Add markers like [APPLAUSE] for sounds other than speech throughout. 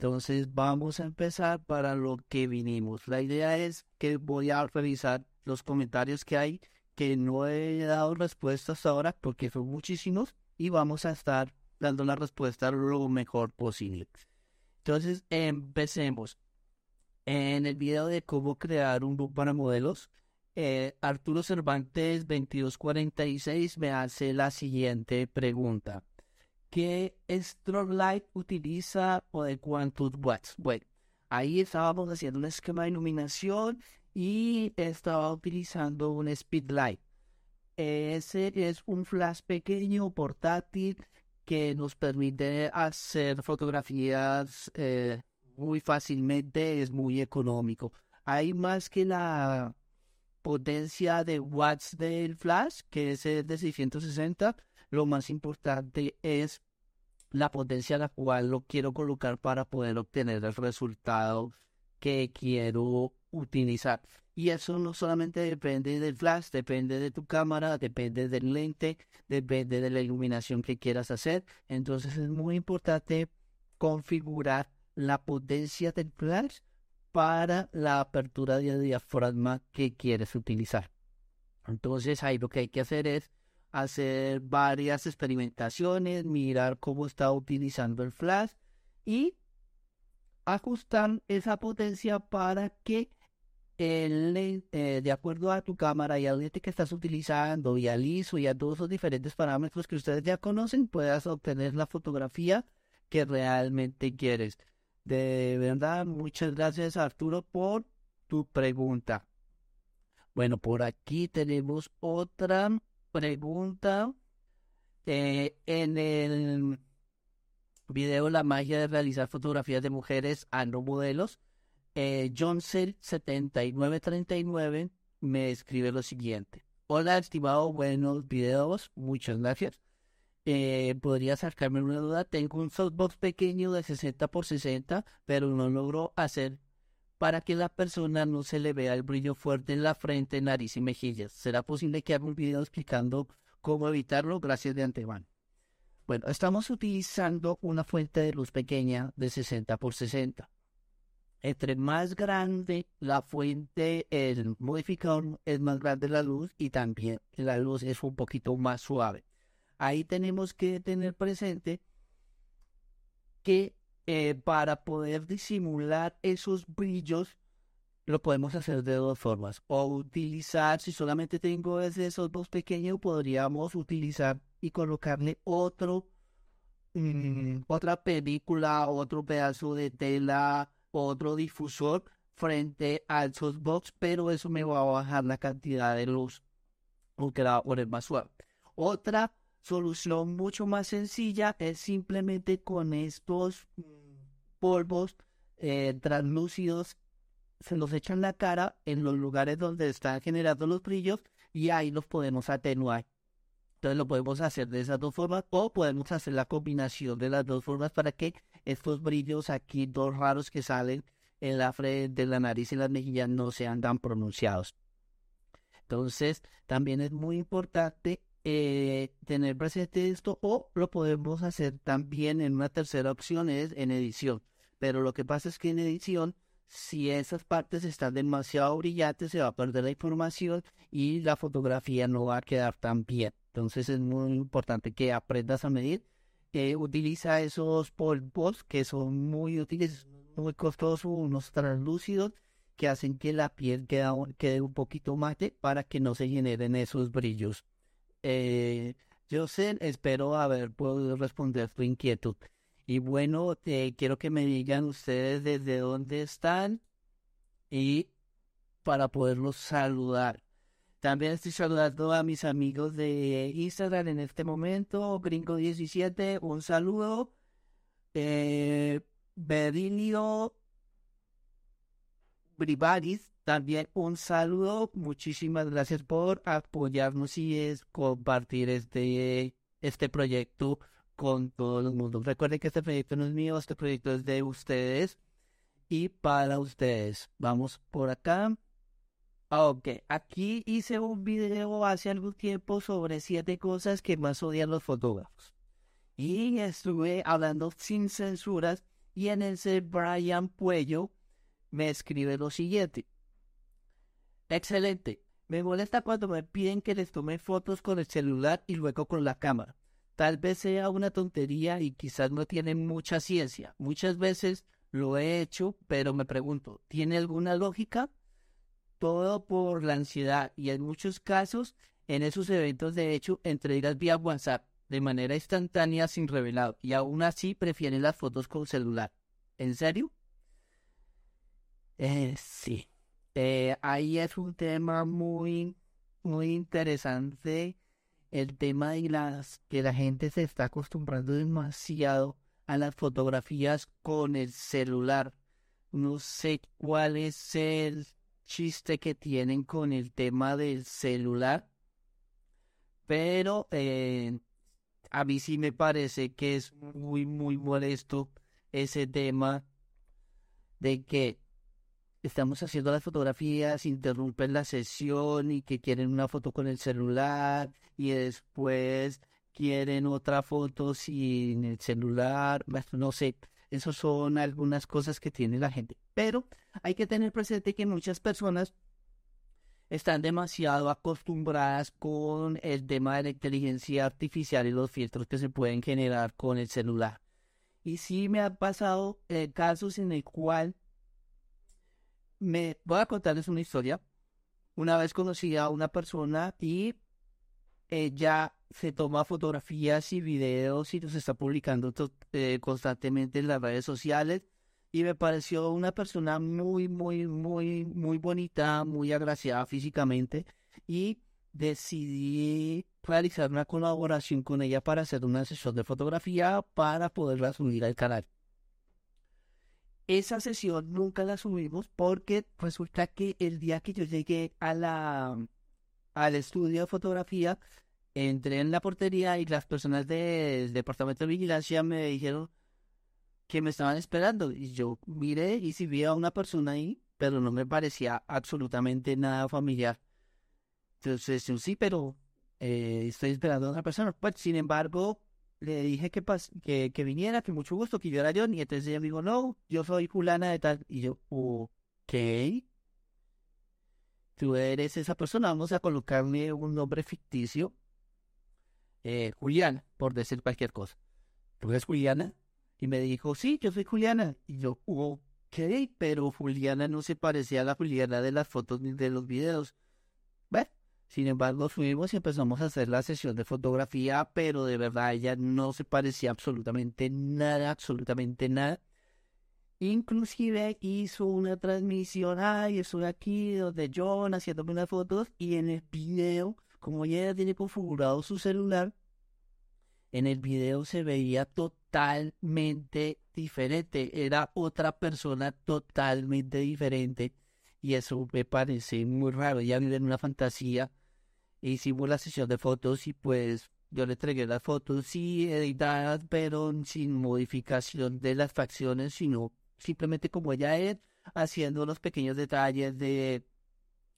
Entonces vamos a empezar para lo que vinimos. La idea es que voy a revisar los comentarios que hay que no he dado respuesta hasta ahora porque son muchísimos y vamos a estar dando la respuesta lo mejor posible. Entonces empecemos. En el video de cómo crear un book para modelos, eh, Arturo Cervantes 2246 me hace la siguiente pregunta. ¿Qué strobe light utiliza o de cuántos watts? Bueno, ahí estábamos haciendo un esquema de iluminación y estaba utilizando un speedlight. Ese es un flash pequeño, portátil, que nos permite hacer fotografías eh, muy fácilmente, es muy económico. Hay más que la potencia de watts del flash, que es de 660, lo más importante es la potencia a la cual lo quiero colocar para poder obtener el resultado que quiero utilizar. Y eso no solamente depende del flash, depende de tu cámara, depende del lente, depende de la iluminación que quieras hacer. Entonces es muy importante configurar la potencia del flash para la apertura de diafragma que quieres utilizar. Entonces ahí lo que hay que hacer es hacer varias experimentaciones, mirar cómo está utilizando el flash y ajustar esa potencia para que el, eh, de acuerdo a tu cámara y al lente que estás utilizando y al ISO y a todos los diferentes parámetros que ustedes ya conocen, puedas obtener la fotografía que realmente quieres. De verdad, muchas gracias Arturo por tu pregunta. Bueno, por aquí tenemos otra pregunta. Eh, en el video La magia de realizar fotografías de mujeres a no modelos, eh, Johncel7939 me escribe lo siguiente. Hola, estimado, buenos videos, muchas gracias. Eh, podría sacarme una duda. Tengo un softbox pequeño de 60 por 60, pero no logro hacer para que la persona no se le vea el brillo fuerte en la frente, nariz y mejillas. ¿Será posible que haga un video explicando cómo evitarlo? Gracias de antemano. Bueno, estamos utilizando una fuente de luz pequeña de 60 por 60. Entre más grande la fuente, el modificador es más grande la luz y también la luz es un poquito más suave ahí tenemos que tener presente que eh, para poder disimular esos brillos lo podemos hacer de dos formas. O utilizar, si solamente tengo ese esos dos pequeños, podríamos utilizar y colocarle otro, mm, otra película, otro pedazo de tela, otro difusor frente al softbox, pero eso me va a bajar la cantidad de luz, aunque la va a poner más suave. Otra solución mucho más sencilla es simplemente con estos mm, polvos eh, translúcidos se los echan la cara en los lugares donde están generando los brillos y ahí los podemos atenuar. Entonces lo podemos hacer de esas dos formas o podemos hacer la combinación de las dos formas para que estos brillos aquí, dos raros que salen en la frente, la nariz y las mejillas no sean tan pronunciados. Entonces también es muy importante eh, tener presente esto o lo podemos hacer también en una tercera opción es en edición. Pero lo que pasa es que en edición, si esas partes están demasiado brillantes, se va a perder la información y la fotografía no va a quedar tan bien. Entonces es muy importante que aprendas a medir. Eh, utiliza esos polvos que son muy útiles, muy costosos, unos translúcidos que hacen que la piel quede un poquito mate para que no se generen esos brillos. Eh, sé, espero haber podido responder tu inquietud. Y bueno, quiero que me digan ustedes desde dónde están y para poderlos saludar. También estoy saludando a mis amigos de Instagram en este momento. Gringo17, un saludo. Eh, Berilio Bribaris, también un saludo, muchísimas gracias por apoyarnos y es compartir este, este proyecto con todo el mundo. Recuerden que este proyecto no es mío, este proyecto es de ustedes y para ustedes. Vamos por acá. Ok, aquí hice un video hace algún tiempo sobre siete cosas que más odian los fotógrafos. Y estuve hablando sin censuras Y en ese Brian Puello me escribe lo siguiente. Excelente. Me molesta cuando me piden que les tome fotos con el celular y luego con la cámara. Tal vez sea una tontería y quizás no tiene mucha ciencia. Muchas veces lo he hecho, pero me pregunto, ¿tiene alguna lógica? Todo por la ansiedad y en muchos casos en esos eventos de hecho entregas vía WhatsApp de manera instantánea sin revelado y aún así prefieren las fotos con celular. ¿En serio? Eh, sí. Eh, ahí es un tema muy, muy interesante. El tema de las que la gente se está acostumbrando demasiado a las fotografías con el celular. No sé cuál es el chiste que tienen con el tema del celular, pero eh, a mí sí me parece que es muy, muy molesto ese tema de que estamos haciendo las fotografías, interrumpen la sesión y que quieren una foto con el celular y después quieren otra foto sin el celular, no sé, esas son algunas cosas que tiene la gente. Pero hay que tener presente que muchas personas están demasiado acostumbradas con el tema de la inteligencia artificial y los filtros que se pueden generar con el celular. Y sí me han pasado eh, casos en el cual me voy a contarles una historia. Una vez conocí a una persona y ella se toma fotografías y videos y los está publicando eh, constantemente en las redes sociales y me pareció una persona muy, muy, muy, muy bonita, muy agraciada físicamente y decidí realizar una colaboración con ella para hacer una sesión de fotografía para poderla subir al canal. Esa sesión nunca la subimos porque resulta que el día que yo llegué a la, al estudio de fotografía, entré en la portería y las personas del departamento de vigilancia me dijeron que me estaban esperando. Y yo miré y si vi a una persona ahí, pero no me parecía absolutamente nada familiar. Entonces, sí, pero eh, estoy esperando a una persona. Pues, sin embargo, le dije que, que, que viniera, que mucho gusto, que yo era John, y entonces ella me dijo, no, yo soy fulana de tal, y yo, ok, tú eres esa persona, vamos a colocarle un nombre ficticio, eh, Juliana, por decir cualquier cosa. ¿Tú eres Juliana? Y me dijo, sí, yo soy Juliana, y yo, ok, pero Juliana no se parecía a la Juliana de las fotos ni de los videos. Sin embargo, fuimos y empezamos a hacer la sesión de fotografía, pero de verdad ella no se parecía absolutamente nada, absolutamente nada. Inclusive hizo una transmisión, ay, estoy aquí donde John haciéndome unas fotos y en el video, como ella tiene configurado su celular, en el video se veía totalmente diferente, era otra persona totalmente diferente. Y eso me parece muy raro, ella vive en una fantasía hicimos la sesión de fotos y pues yo le entregué las fotos sí editadas pero sin modificación de las facciones sino simplemente como ella es haciendo los pequeños detalles de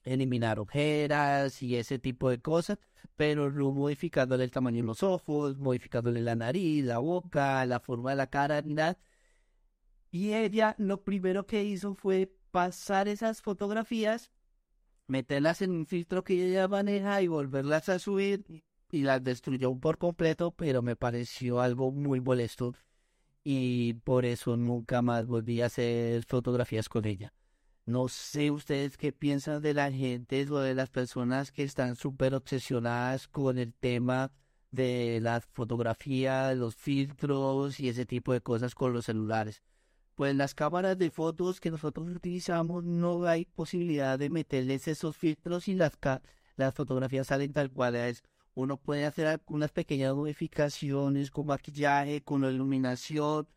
eliminar ojeras y ese tipo de cosas pero no modificándole el tamaño de los ojos modificándole la nariz la boca la forma de la cara nada. Y ella lo primero que hizo fue pasar esas fotografías meterlas en un filtro que ella maneja y volverlas a subir y las destruyó por completo, pero me pareció algo muy molesto y por eso nunca más volví a hacer fotografías con ella. No sé ustedes qué piensan de la gente o de las personas que están súper obsesionadas con el tema de la fotografía, los filtros y ese tipo de cosas con los celulares pues las cámaras de fotos que nosotros utilizamos no hay posibilidad de meterles esos filtros y las, las fotografías salen tal cual es. Uno puede hacer algunas pequeñas modificaciones con maquillaje, con la iluminación,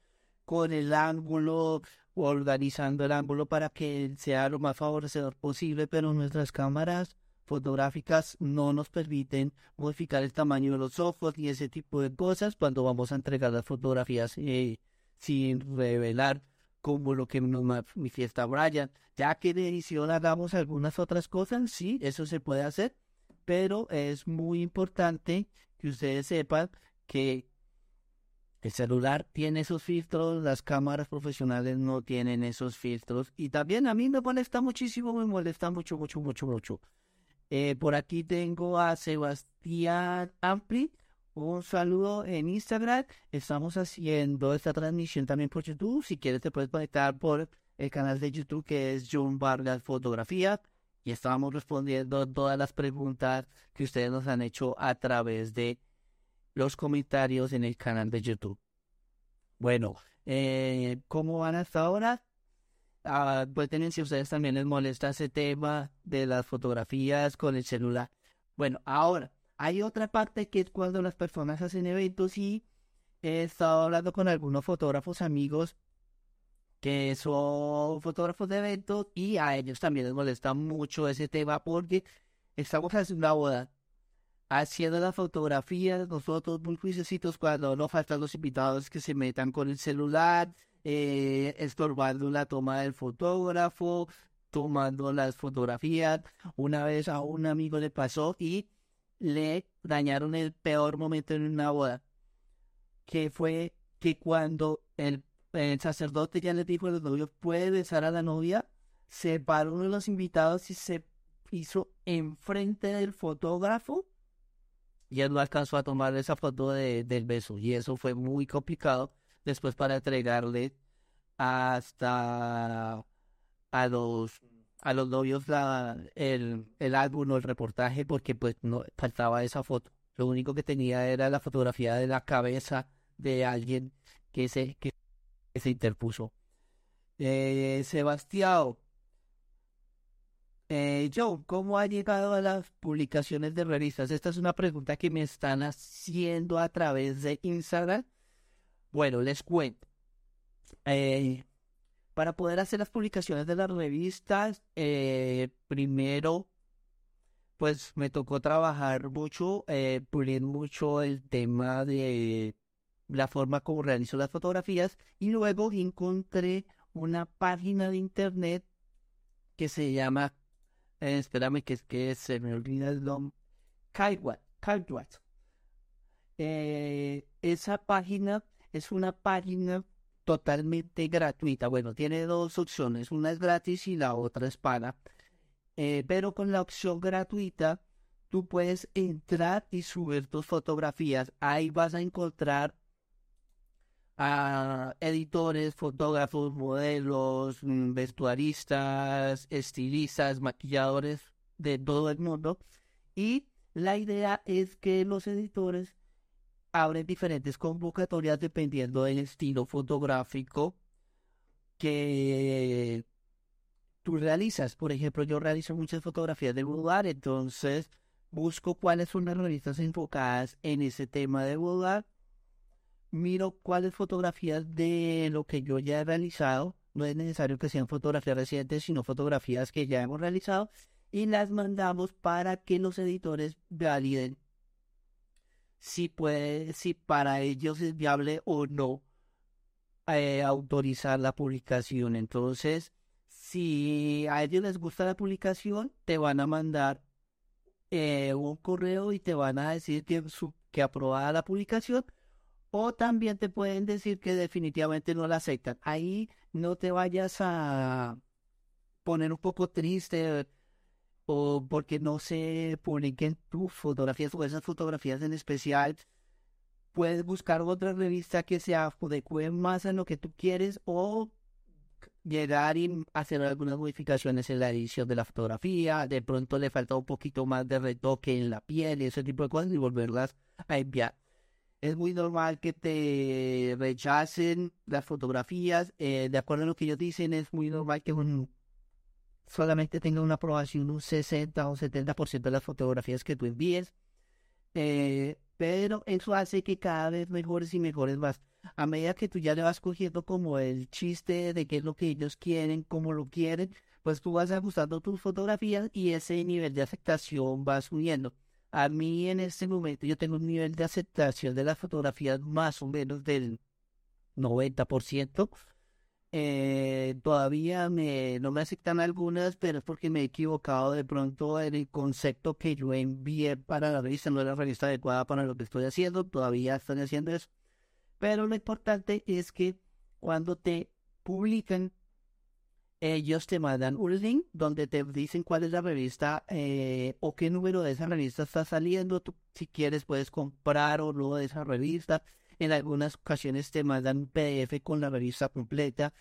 con el ángulo, organizando el ángulo para que sea lo más favorecedor posible, pero nuestras cámaras fotográficas no nos permiten modificar el tamaño de los ojos y ese tipo de cosas cuando vamos a entregar las fotografías. Eh, sin revelar como lo que nos manifiesta Brian. Ya que en edición hagamos algunas otras cosas, sí, eso se puede hacer, pero es muy importante que ustedes sepan que El celular tiene esos filtros, las cámaras profesionales no tienen esos filtros. Y también a mí me molesta muchísimo, me molesta mucho, mucho, mucho, mucho. Eh, por aquí tengo a Sebastián Ampli. Un saludo en Instagram. Estamos haciendo esta transmisión también por YouTube. Si quieres te puedes conectar por el canal de YouTube que es John Vargas Fotografía. Y estamos respondiendo todas las preguntas que ustedes nos han hecho a través de los comentarios en el canal de YouTube. Bueno, eh, ¿cómo van hasta ahora? Ah, pues tienen si ustedes también les molesta ese tema de las fotografías con el celular. Bueno, ahora hay otra parte que es cuando las personas hacen eventos y he estado hablando con algunos fotógrafos amigos que son fotógrafos de eventos y a ellos también les molesta mucho ese tema porque estamos haciendo una boda haciendo las fotografías, nosotros muy juiciositos cuando no faltan los invitados que se metan con el celular, eh, estorbando la toma del fotógrafo, tomando las fotografías. Una vez a un amigo le pasó y le dañaron el peor momento en una boda, que fue que cuando el, sacerdote ya le dijo a los novios, puede besar a la novia, se paró uno de los invitados y se hizo enfrente del fotógrafo y él no alcanzó a tomar esa foto de, del beso y eso fue muy complicado después para entregarle hasta a los a los novios la, el, el álbum o el reportaje porque pues no faltaba esa foto lo único que tenía era la fotografía de la cabeza de alguien que se que, se interpuso eh, Sebastián eh, ¿cómo ha llegado a las publicaciones de revistas? Esta es una pregunta que me están haciendo a través de Instagram. Bueno, les cuento. Eh, para poder hacer las publicaciones de las revistas, eh, primero, pues me tocó trabajar mucho, eh, pulir mucho el tema de la forma como realizo las fotografías y luego encontré una página de internet que se llama eh, espérame que es que se me olvida el nombre. Kaiwat. Esa página es una página totalmente gratuita. Bueno, tiene dos opciones. Una es gratis y la otra es paga. Eh, pero con la opción gratuita, tú puedes entrar y subir tus fotografías. Ahí vas a encontrar a editores, fotógrafos, modelos, mm, vestuaristas, estilistas, maquilladores de todo el mundo. Y la idea es que los editores abren diferentes convocatorias dependiendo del estilo fotográfico que tú realizas. Por ejemplo, yo realizo muchas fotografías de boudoir, entonces busco cuáles son las revistas enfocadas en ese tema de boudoir miro cuáles fotografías de lo que yo ya he realizado, no es necesario que sean fotografías recientes, sino fotografías que ya hemos realizado, y las mandamos para que los editores validen si puede, si para ellos es viable o no eh, autorizar la publicación. Entonces, si a ellos les gusta la publicación, te van a mandar eh, un correo y te van a decir que, su, que aprobada la publicación o también te pueden decir que definitivamente no la aceptan. Ahí no te vayas a poner un poco triste o porque no se publiquen tus fotografías o esas fotografías en especial. Puedes buscar otra revista que se adecue más a lo que tú quieres o llegar y hacer algunas modificaciones en la edición de la fotografía. De pronto le falta un poquito más de retoque en la piel y ese tipo de cosas y volverlas a enviar es muy normal que te rechacen las fotografías. Eh, de acuerdo a lo que ellos dicen, es muy normal que un, solamente tenga una aprobación un 60 o 70% de las fotografías que tú envíes. Eh, pero eso hace que cada vez mejores y mejores más. A medida que tú ya le vas cogiendo como el chiste de qué es lo que ellos quieren, cómo lo quieren, pues tú vas ajustando tus fotografías y ese nivel de aceptación va subiendo. A mí en este momento yo tengo un nivel de aceptación de las fotografías más o menos del 90%. Eh, todavía me, no me aceptan algunas, pero es porque me he equivocado de pronto en el concepto que yo envié para la revista, no es la revista adecuada para lo que estoy haciendo, todavía estoy haciendo eso. Pero lo importante es que cuando te publican, ellos te mandan un link donde te dicen cuál es la revista eh, o qué número de esa revista está saliendo. Tú, si quieres, puedes comprar o no de esa revista. En algunas ocasiones te mandan un PDF con la revista completa.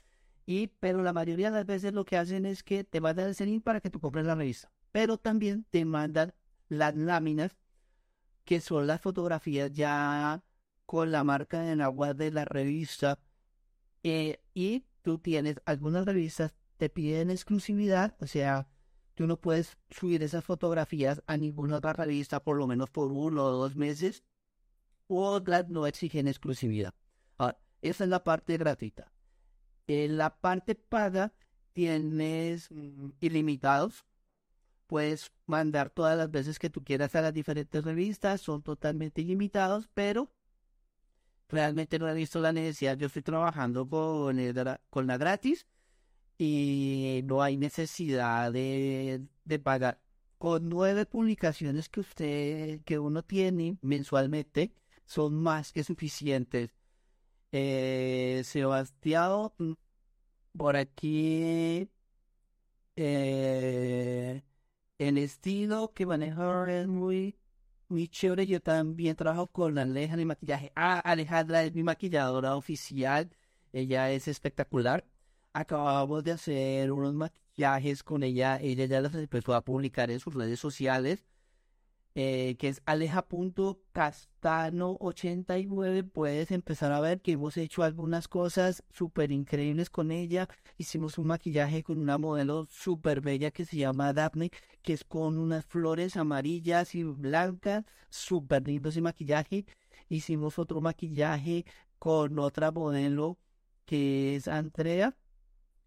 Y, pero la mayoría de las veces lo que hacen es que te mandan ese link para que tú compres la revista. Pero también te mandan las láminas, que son las fotografías ya con la marca de agua de la revista. Eh, y tú tienes algunas revistas te piden exclusividad, o sea, tú no puedes subir esas fotografías a ninguna otra revista por lo menos por uno o dos meses, otras no exigen exclusividad. Ahora, esa es la parte gratuita. En la parte paga tienes mm, ilimitados. Puedes mandar todas las veces que tú quieras a las diferentes revistas, son totalmente ilimitados, pero realmente no he visto la necesidad. Yo estoy trabajando con, con la gratis y no hay necesidad de, de pagar. Con nueve publicaciones que usted, que uno tiene mensualmente, son más que suficientes. Eh, Sebastián, mm, por aquí, eh, el estilo que maneja es muy, muy chévere. Yo también trabajo con Alejandra de maquillaje. Ah, Alejandra es mi maquilladora oficial. Ella es espectacular acabamos de hacer unos maquillajes con ella. Ella ya los empezó a publicar en sus redes sociales. Eh, que es aleja.castano89. Puedes empezar a ver que hemos hecho algunas cosas súper increíbles con ella. Hicimos un maquillaje con una modelo súper bella que se llama Daphne, que es con unas flores amarillas y blancas. Súper lindo ese maquillaje. Hicimos otro maquillaje con otra modelo que es Andrea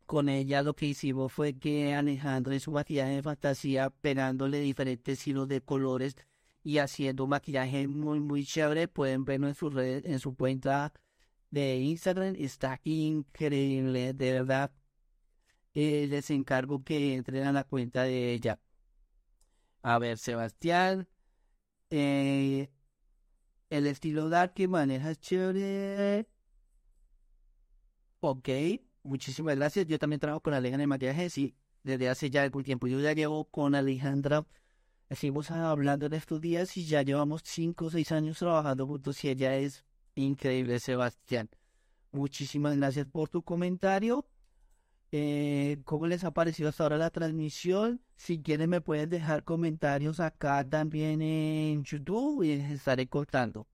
con ella lo que hicimos fue que Alejandro en su maquillaje de fantasía pegándole diferentes hilos de colores y haciendo un maquillaje muy muy chévere. Pueden verlo en su red, en su cuenta de Instagram. Está increíble, de verdad. Eh, les encargo que entren a la cuenta de ella. A ver, Sebastián. Eh, el estilo dark que maneja es chévere. Ok muchísimas gracias. Yo también trabajo con Alejandra de maquillaje, sí, desde hace ya algún tiempo. Yo ya llevo con Alejandra, seguimos hablando en estos días y ya llevamos cinco o seis años trabajando juntos y ella es increíble, Sebastián. Muchísimas gracias por tu comentario. Eh, ¿Cómo les ha parecido hasta ahora la transmisión? Si quieren me pueden dejar comentarios acá también en YouTube y les estaré contando.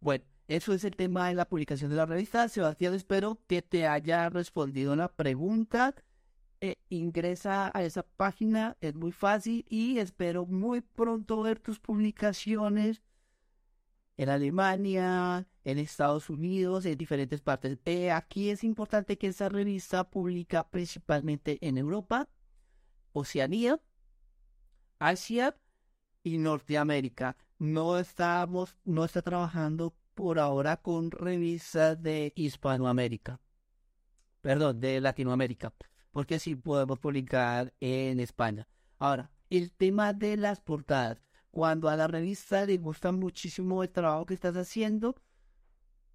Bueno, eso es el tema de la publicación de la revista. Sebastián, espero que te haya respondido la pregunta. Eh, ingresa a esa página, es muy fácil y espero muy pronto ver tus publicaciones en Alemania, en Estados Unidos, en diferentes partes. Eh, aquí es importante que esa revista publica principalmente en Europa, Oceanía, Asia y Norteamérica. No estamos, no está trabajando por ahora con revistas de Hispanoamérica. Perdón, de Latinoamérica. Porque sí podemos publicar en España. Ahora, el tema de las portadas. Cuando a la revista le gusta muchísimo el trabajo que estás haciendo,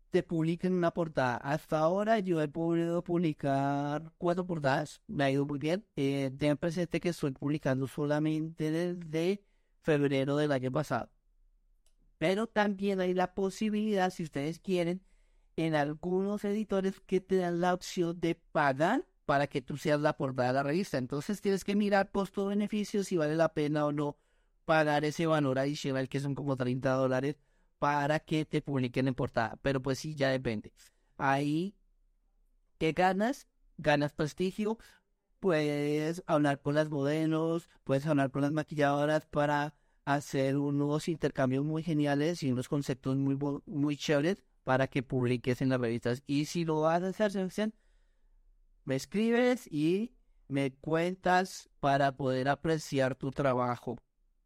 te publican una portada. Hasta ahora yo he podido publicar cuatro portadas. Me ha ido muy bien. Eh, ten presente que estoy publicando solamente desde febrero del año pasado. Pero también hay la posibilidad, si ustedes quieren, en algunos editores que te dan la opción de pagar para que tú seas la portada de la revista. Entonces tienes que mirar costo-beneficio si vale la pena o no pagar ese valor adicional que son como 30 dólares para que te publiquen en portada. Pero pues sí, ya depende. Ahí, ¿qué ganas? Ganas prestigio. Puedes hablar con las modelos, puedes hablar con las maquilladoras para hacer unos intercambios muy geniales y unos conceptos muy, muy chéveres para que publiques en las revistas. Y si lo vas a hacer, Sebastián, me escribes y me cuentas para poder apreciar tu trabajo.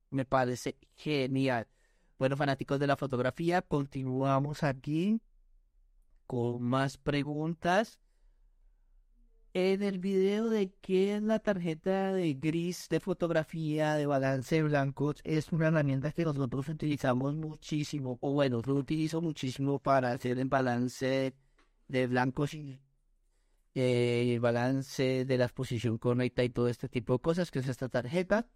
Me parece genial. Bueno, fanáticos de la fotografía, continuamos aquí con más preguntas. En el video de qué es la tarjeta de gris de fotografía de balance de blancos, es una herramienta que nosotros utilizamos muchísimo, o bueno, lo utilizo muchísimo para hacer el balance de blancos y eh, el balance de la exposición correcta y todo este tipo de cosas, que es esta tarjeta.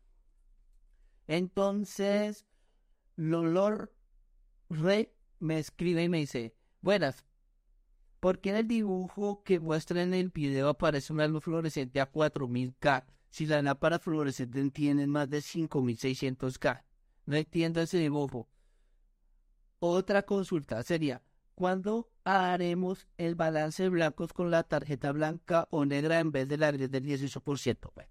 Entonces, Lolor Rey me escribe y me dice, buenas, ¿por qué en el dibujo que muestra en el video aparece una luz fluorescente a 4000K si la lámpara fluorescente tiene más de 5600K? No entiendo ese dibujo. Otra consulta sería, ¿cuándo haremos el balance de blancos con la tarjeta blanca o negra en vez de la del 18%? Bueno.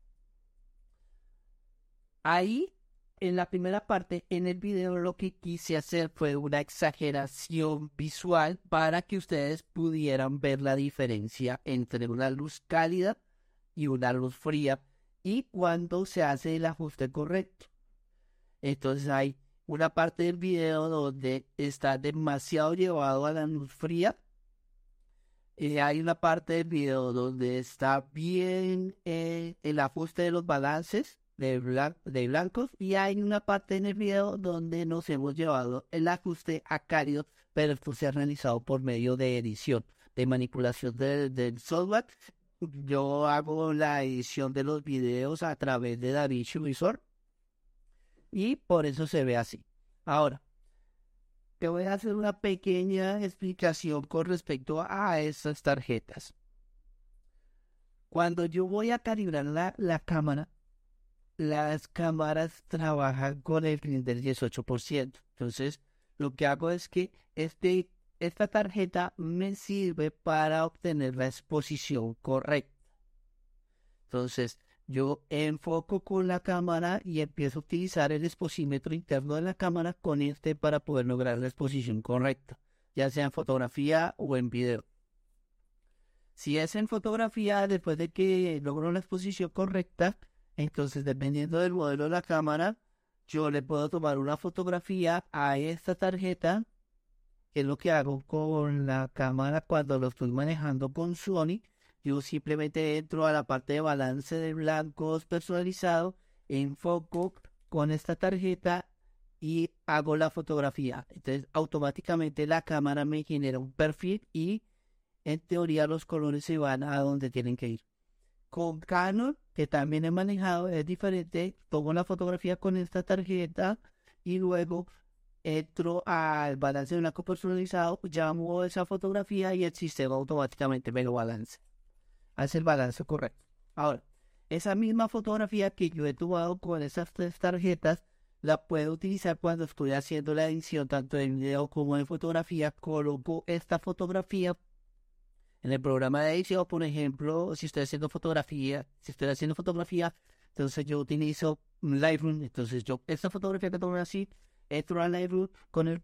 Ahí en la primera parte, en el video, lo que quise hacer fue una exageración visual para que ustedes pudieran ver la diferencia entre una luz cálida y una luz fría y cuando se hace el ajuste correcto. Entonces hay una parte del video donde está demasiado llevado a la luz fría. y hay una parte del video donde está bien eh, el ajuste de los balances de, de blancos y hay una parte en el video donde nos hemos llevado el ajuste a cálido, pero esto se ha realizado por medio de edición, de manipulación del software. Yo hago la edición de los videos a través de DaVinci Resolve y por eso se ve así. Ahora, te voy a hacer una pequeña explicación con respecto a estas tarjetas. Cuando yo voy a calibrar la, la cámara, las cámaras trabajan con el del 18%. Entonces, lo que hago es que este, esta tarjeta me sirve para obtener la exposición correcta. Entonces, yo enfoco con la cámara y empiezo a utilizar el exposímetro interno de la cámara con este para poder lograr la exposición correcta, ya sea en fotografía o en video. Si es en fotografía, después de que logro la exposición correcta, entonces, dependiendo del modelo de la cámara, yo le puedo tomar una fotografía a esta tarjeta, que es lo que hago con la cámara cuando lo estoy manejando con Sony. Yo simplemente entro a la parte de balance de blancos personalizado, enfoco con esta tarjeta y hago la fotografía. Entonces, automáticamente la cámara me genera un perfil y en teoría los colores se van a donde tienen que ir. Con Canon que también he manejado es diferente. Tomo la fotografía con esta tarjeta y luego entro al balance de blanco personalizado, llamo esa fotografía y el sistema automáticamente me lo balance. Hace el balance correcto. Ahora, esa misma fotografía que yo he tomado con esas tres tarjetas, la puedo utilizar cuando estoy haciendo la edición tanto de video como de fotografía. Coloco esta fotografía en el programa de edición, por ejemplo, si estoy haciendo fotografía, si estoy haciendo fotografía, entonces yo utilizo Lightroom. Entonces yo, esta fotografía que tomé así, entro a Lightroom con el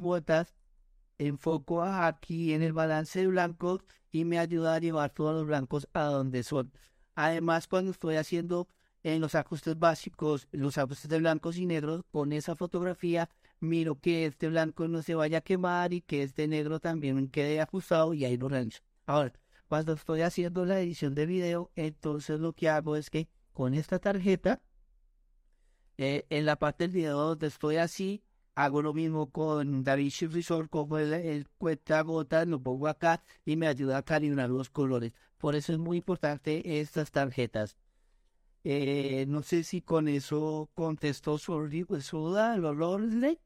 vueltas, enfoco aquí en el balance de blancos y me ayuda a llevar todos los blancos a donde son. Además, cuando estoy haciendo en los ajustes básicos, los ajustes de blancos y negros, con esa fotografía miro que este blanco no se vaya a quemar y que este negro también quede ajustado y ahí lo realizo. Ahora, cuando estoy haciendo la edición de video, entonces lo que hago es que con esta tarjeta, eh, en la parte del video donde estoy así, hago lo mismo con DaVinci Resolve, como el, el gotas, lo pongo acá y me ayuda a calibrar los colores. Por eso es muy importante estas tarjetas. Eh, no sé si con eso contestó su, su duda, el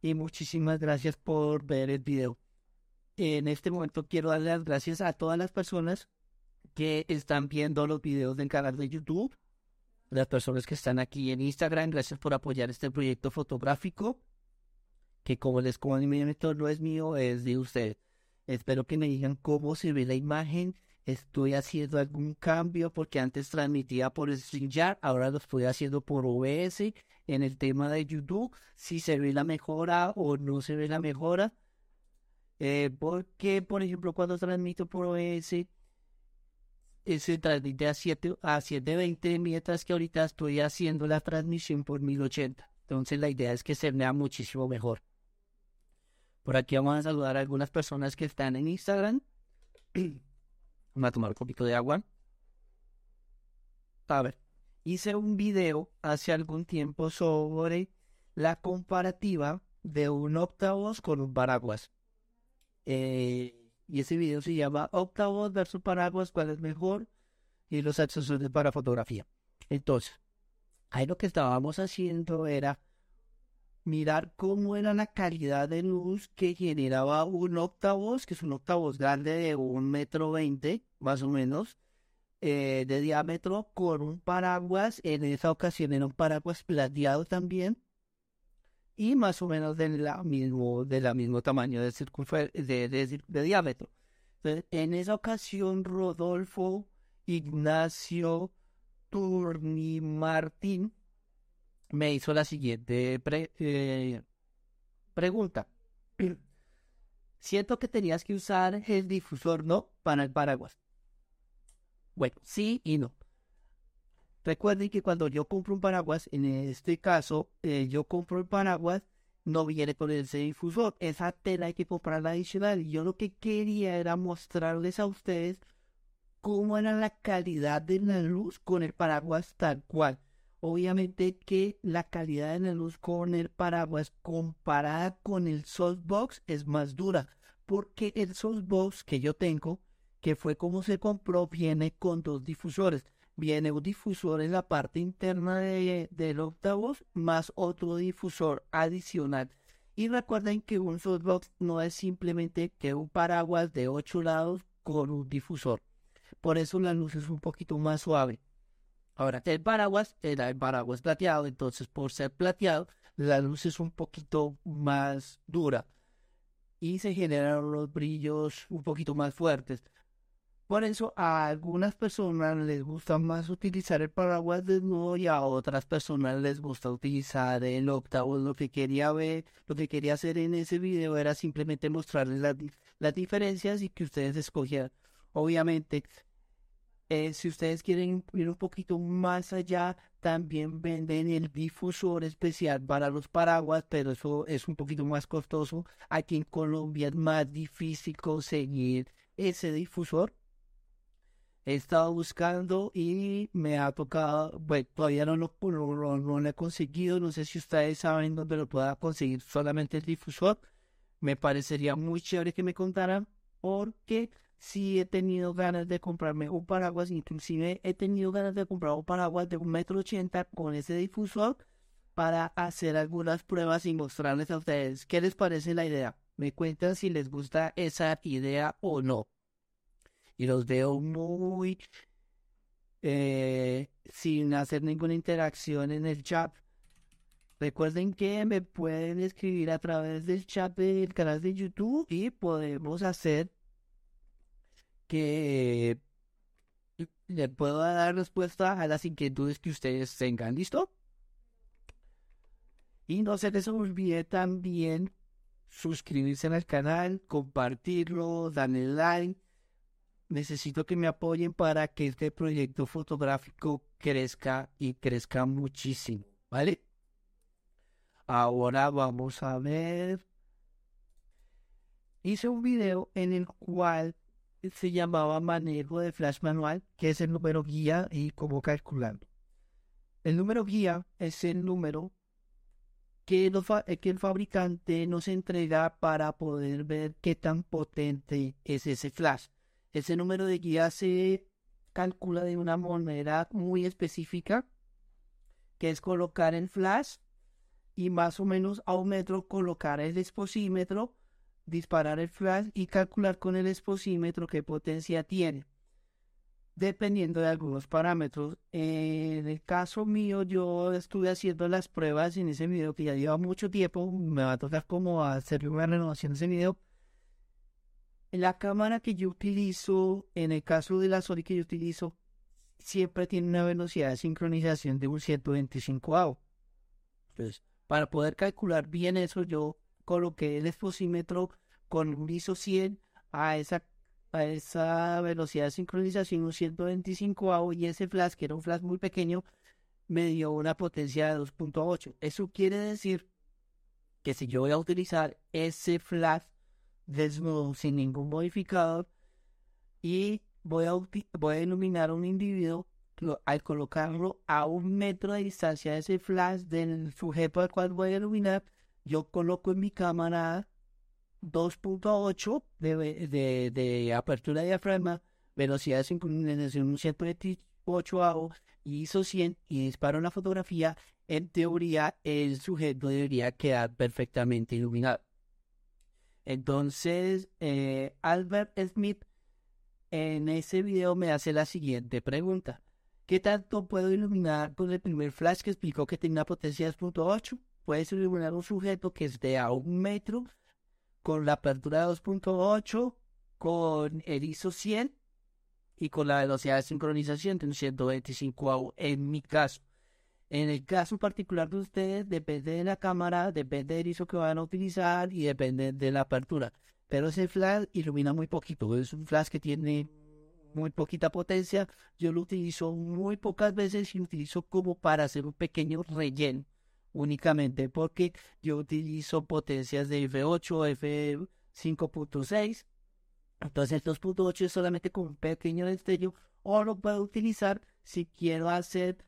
y muchísimas gracias por ver el video en este momento quiero dar las gracias a todas las personas que están viendo los videos del canal de YouTube, las personas que están aquí en Instagram, gracias por apoyar este proyecto fotográfico, que como les comento no es mío, es de ustedes. Espero que me digan cómo se ve la imagen. Estoy haciendo algún cambio porque antes transmitía por StreamYard, ahora lo estoy haciendo por OBS. En el tema de YouTube, si se ve la mejora o no se ve la mejora, eh, porque, por ejemplo, cuando transmito por OS, se transmite a, 7, a 720, mientras que ahorita estoy haciendo la transmisión por 1080. Entonces la idea es que se vea muchísimo mejor. Por aquí vamos a saludar a algunas personas que están en Instagram. [CLEARS THROAT] Vamos a tomar un poquito de agua. a ver, hice un video hace algún tiempo sobre la comparativa de un octavos con un paraguas. Eh, y ese video se llama Octavos versus paraguas, ¿cuál es mejor? Y los accesorios para fotografía. Entonces, ahí lo que estábamos haciendo era mirar cómo era la calidad de luz que generaba un octavos, que es un octavos grande de un metro veinte, más o menos, eh, de diámetro, con un paraguas. En esa ocasión era un paraguas plateado también, y más o menos de la mismo, de mismo tamaño de, de, de, diámetro. en esa ocasión, Rodolfo Ignacio Turni Martín me hizo la siguiente eh, pregunta. [CLEARS THROAT] Siento que tenías que usar el difusor, ¿no? Para el paraguas. Bueno, sí y no. Recuerden que cuando yo compro un paraguas, en este caso, eh, yo compro el paraguas, no viene con ese difusor. Esa tela hay que comprarla adicional. Yo lo que quería era mostrarles a ustedes cómo era la calidad de la luz con el paraguas tal cual. Obviamente que la calidad de la luz con el paraguas comparada con el softbox es más dura. Porque el softbox que yo tengo, que fue como se compró, viene con dos difusores viene un difusor en la parte interna de, del octavos más otro difusor adicional. Y recuerden que un softbox no es simplemente que un paraguas de ocho lados con un difusor. Por eso la luz es un poquito más suave. Ahora, el paraguas era el paraguas plateado, entonces por ser plateado, la luz es un poquito más dura y se generan los brillos un poquito más fuertes. Por eso a algunas personas les gusta más utilizar el paraguas desnudo y a otras personas les gusta utilizar el octavo. Lo que quería ver, lo que quería hacer en ese video era simplemente mostrarles las, diferencias y que ustedes escogieran. Obviamente, eh, si ustedes quieren ir un poquito más allá, también venden el difusor especial para los paraguas, pero eso es un poquito más costoso. Aquí en Colombia es más difícil conseguir ese difusor he estado buscando y me ha tocado, bueno, todavía no lo, no, he conseguido, no sé si ustedes saben dónde lo pueda conseguir solamente el difusor. Me parecería muy chévere que me contaran porque sí he tenido ganas de comprarme un paraguas, inclusive he tenido ganas de comprar un paraguas de un metro ochenta con ese difusor para hacer algunas pruebas y mostrarles a ustedes qué les parece la idea. Me cuentan si les gusta esa idea o no y los veo muy eh, sin hacer ninguna interacción en el chat. Recuerden que me pueden escribir a través del chat del canal de YouTube y podemos hacer que le puedo dar respuesta a las inquietudes que ustedes tengan. ¿Listo? Y no se les olvide también suscribirse al canal, compartirlo, darle like necesito que me apoyen para que este proyecto fotográfico crezca y crezca muchísimo, ¿vale? Ahora vamos a ver. Hice un video en el cual se llamaba manejo de flash manual, que es el número guía y cómo calcularlo. El número guía es el número que, que el fabricante nos entrega para poder ver qué tan potente es ese flash. Ese número de guía se calcula de una manera muy específica, que es colocar el flash y más o menos a un metro colocar el exposímetro, disparar el flash y calcular con el exposímetro qué potencia tiene, dependiendo de algunos parámetros. En el caso mío, yo estuve haciendo las pruebas en ese video que ya lleva mucho tiempo, me va a tocar como hacerle una renovación de ese video la cámara que yo utilizo, en el caso de la Sony que yo utilizo, siempre tiene una velocidad de sincronización de un 125 AO. Entonces, para poder calcular bien eso, yo coloqué el exposímetro con un ISO 100 a esa, a esa velocidad de sincronización, un 125 AO, y ese flash, que era un flash muy pequeño, me dio una potencia de 2.8. Eso quiere decir que si yo voy a utilizar ese flash desnudo sin ningún modificador y voy a, voy a iluminar a un individuo al colocarlo a un metro de distancia de ese flash del sujeto al cual voy a iluminar, yo coloco en mi cámara 2.8 de, de, de, apertura de diafragma, velocidad de sincronización 128 AO y ISO 100 y disparo la fotografía, en teoría el sujeto debería quedar perfectamente iluminado. Entonces, eh, Albert Smith en ese video me hace la siguiente pregunta. ¿Qué tanto puedo iluminar con el primer flash que explicó que tiene una potencia de 2.8? Puedes iluminar un sujeto que esté a un metro con la apertura de 2.8, con el ISO 100 y con la velocidad de sincronización de 125 AU en mi caso. En el caso particular de ustedes, depende de la cámara, depende del ISO que van a utilizar y depende de la apertura. Pero ese flash ilumina muy poquito. Es un flash que tiene muy poquita potencia. Yo lo utilizo muy pocas veces y lo utilizo como para hacer un pequeño relleno únicamente porque yo utilizo potencias de F8, F5.6. Entonces el 2.8 es solamente con un pequeño destello o lo puedo utilizar si quiero hacer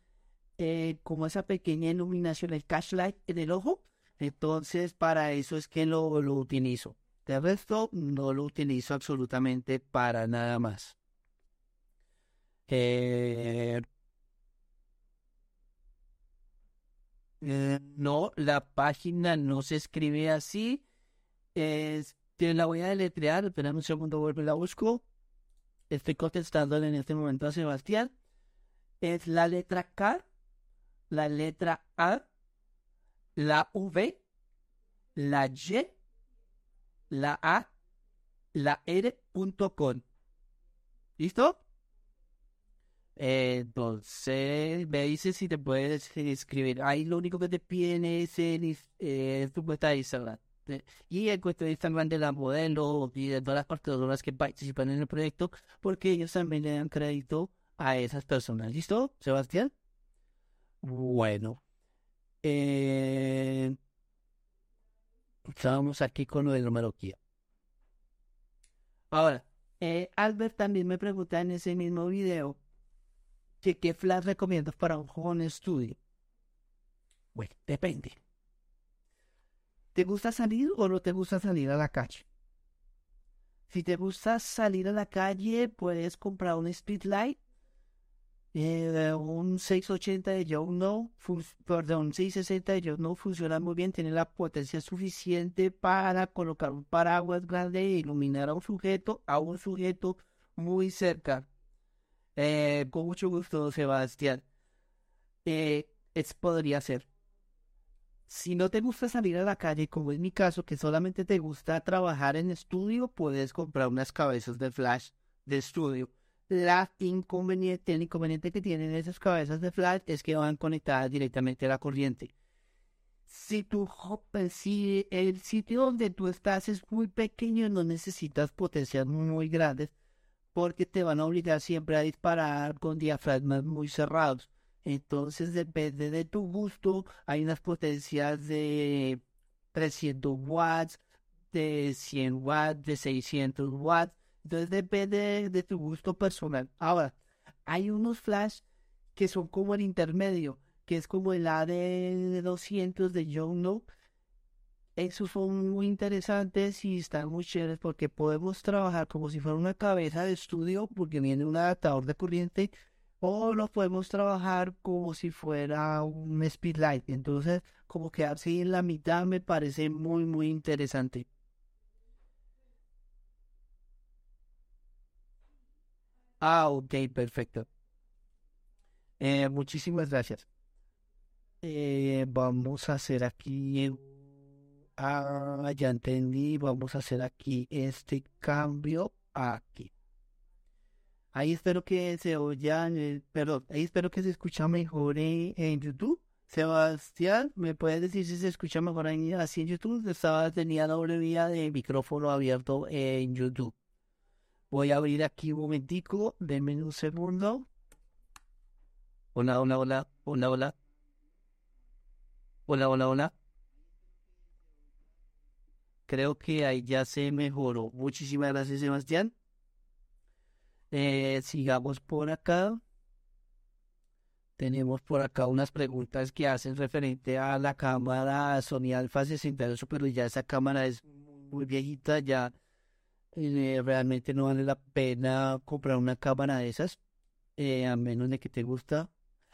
eh, como esa pequeña iluminación, el cash light en el ojo. Entonces para eso es que lo, lo utilizo. De resto no lo utilizo absolutamente para nada más. Eh, eh, no, la página no se escribe así. Es, la voy a deletrear. Espera un segundo, vuelvo y la busco. Estoy contestando en este momento a Sebastián. Es la letra K, la letra A, la V, la Y, la A, la R.com. ¿Listo? entonces, me dices si te puedes escribir. Ahí lo único que te piden es eh, tu cuenta de Instagram. Y el cuenta de Instagram de la modelo y de todas las partidoras que participan en el proyecto, porque ellos también le dan crédito a esas personas. ¿Listo, Sebastián? Bueno. Eh, estamos aquí con lo de numerología. Ahora, eh, Albert también me pregunta en ese mismo video qué flash recomiendas para un joven estudio. Bueno, depende. ¿Te gusta salir o no te gusta salir a la calle? Si te gusta salir a la calle, puedes comprar un Speedlight, eh, un 680 de Joe No, perdón, 660 de Joe No funciona muy bien, tiene la potencia suficiente para colocar un paraguas grande e iluminar a un sujeto, a un sujeto muy cerca. Eh, con mucho gusto, Sebastián. Eh, es, podría ser. Si no te gusta salir a la calle, como es mi caso, que solamente te gusta trabajar en estudio, puedes comprar unas cabezas de flash de estudio. La inconveniente, el inconveniente que tienen esas cabezas de flash es que van conectadas directamente a la corriente. Si tu si el sitio donde tú estás es muy pequeño, no necesitas potencias muy grandes porque te van a obligar siempre a disparar con diafragmas muy cerrados. Entonces depende de tu gusto. Hay unas potencias de 300 watts, de 100 watts, de 600 watts. Entonces depende de, tu gusto personal. Ahora, hay unos flash que son como el intermedio, que es como el AD 200 de Young esos son muy interesantes y están muy chéveres porque podemos trabajar como si fuera una cabeza de estudio porque viene un adaptador de corriente o lo podemos trabajar como si fuera un speedlight. Entonces, como quedarse en la mitad me parece muy, muy interesante. Ah, ok, perfecto. Eh, muchísimas gracias. Eh, vamos a hacer aquí Ah, ya entendí. Vamos a hacer aquí este cambio aquí. Ahí espero que se oya, eh, perdón, ahí espero que se escucha mejor en, YouTube. Sebastián, ¿me puedes decir si se escucha mejor ahí, así en YouTube? Estaba, tenía doble vía de micrófono abierto en YouTube. Voy a abrir aquí un momentico, denme un segundo. Hola, hola, hola, hola, hola. Hola, hola, hola. Creo que ahí ya se mejoró. Muchísimas gracias, Sebastián. Eh, sigamos por acá. tenemos por acá unas preguntas que hacen referente a la cámara Sony Alpha 68, pero ya esa cámara es muy viejita, ya eh, realmente no vale la pena comprar una cámara de esas, eh, a menos de que te gusta.